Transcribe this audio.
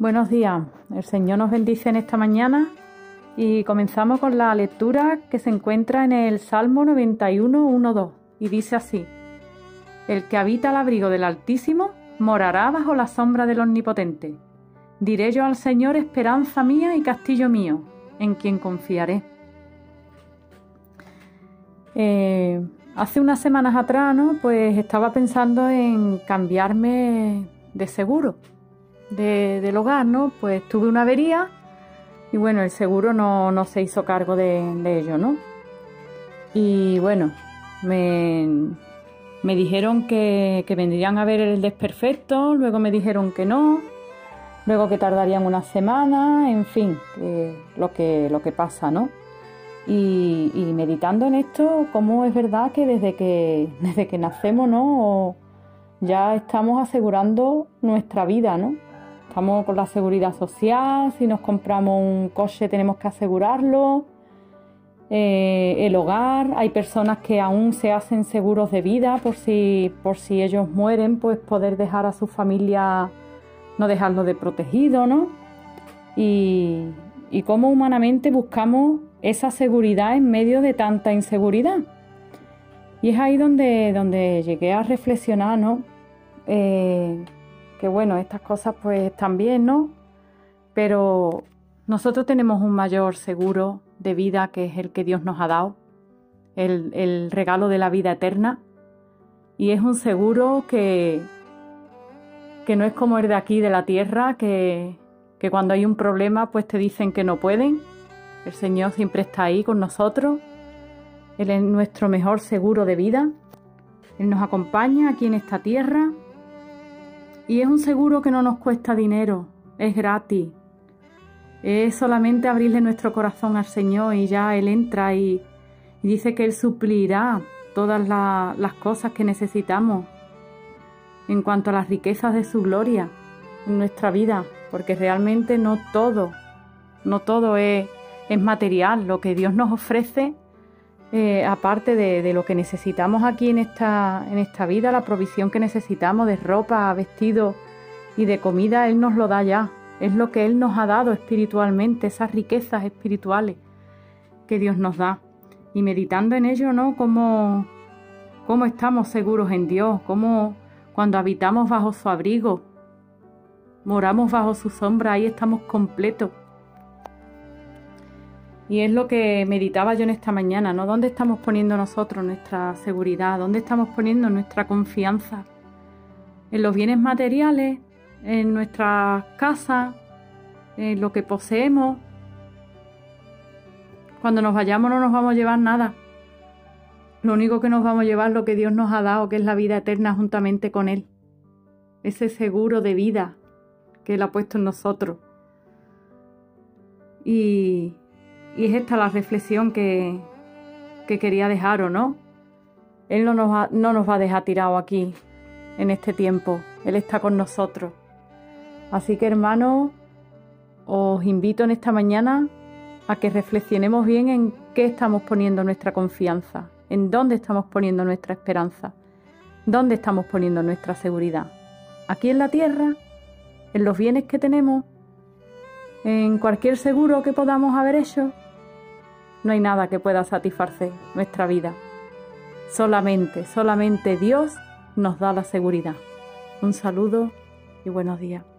Buenos días, el Señor nos bendice en esta mañana y comenzamos con la lectura que se encuentra en el Salmo 91, 1, 2 y dice así, El que habita al abrigo del Altísimo morará bajo la sombra del Omnipotente. Diré yo al Señor esperanza mía y castillo mío, en quien confiaré. Eh, hace unas semanas atrás, ¿no? Pues estaba pensando en cambiarme de seguro del hogar, ¿no? Pues tuve una avería y bueno, el seguro no, se hizo cargo de, ello, ¿no? Y bueno, me, me dijeron que, que, vendrían a ver el desperfecto, luego me dijeron que no, luego que tardarían una semana, en fin, lo, que, lo que pasa, ¿no? Y, y, meditando en esto, cómo es verdad que desde que, desde que nacemos, ¿no? Ya estamos asegurando nuestra vida, ¿no? Estamos con la seguridad social, si nos compramos un coche tenemos que asegurarlo, eh, el hogar, hay personas que aún se hacen seguros de vida por si, por si ellos mueren, pues poder dejar a su familia, no dejarlo de protegido, ¿no? Y, y cómo humanamente buscamos esa seguridad en medio de tanta inseguridad. Y es ahí donde, donde llegué a reflexionar, ¿no? Eh, que bueno, estas cosas pues también, ¿no? Pero nosotros tenemos un mayor seguro de vida que es el que Dios nos ha dado, el, regalo de la vida eterna. Y es un seguro que, que no es como el de aquí, de la tierra, que, que cuando hay un problema pues te dicen que no pueden. El Señor siempre está ahí con nosotros. Él es nuestro mejor seguro de vida. Él nos acompaña aquí en esta tierra y es un seguro que no nos cuesta dinero, es gratis. Es solamente abrirle nuestro corazón al Señor y ya Él entra y, dice que Él suplirá todas las cosas que necesitamos en cuanto a las riquezas de su gloria en nuestra vida, porque realmente no todo, no todo es, es material. Lo que Dios nos ofrece eh, aparte de, lo que necesitamos aquí en esta, en esta vida, la provisión que necesitamos de ropa, vestido y de comida, Él nos lo da ya. Es lo que Él nos ha dado espiritualmente, esas riquezas espirituales que Dios nos da. Y meditando en ello, ¿no? Cómo, cómo estamos seguros en Dios, cómo cuando habitamos bajo su abrigo, moramos bajo su sombra, ahí estamos completos y es lo que meditaba yo en esta mañana, ¿no? ¿Dónde estamos poniendo nosotros nuestra seguridad? ¿Dónde estamos poniendo nuestra confianza? ¿En los bienes materiales? ¿En nuestra casa? ¿En lo que poseemos? Cuando nos vayamos no nos vamos a llevar nada. Lo único que nos vamos a llevar es lo que Dios nos ha dado, que es la vida eterna juntamente con Él. Ese seguro de vida que Él ha puesto en nosotros. Y, y es esta la reflexión que, que quería dejaros, ¿no? Él no nos, va, no nos va a dejar tirados aquí, en este tiempo. Él está con nosotros. Así que, hermanos, os invito en esta mañana a que reflexionemos bien en qué estamos poniendo nuestra confianza, en dónde estamos poniendo nuestra esperanza, dónde estamos poniendo nuestra seguridad. Aquí en la tierra, en los bienes que tenemos, en cualquier seguro que podamos haber hecho, no hay nada que pueda satisfacer nuestra vida. Solamente, solamente Dios nos da la seguridad. Un saludo y buenos días.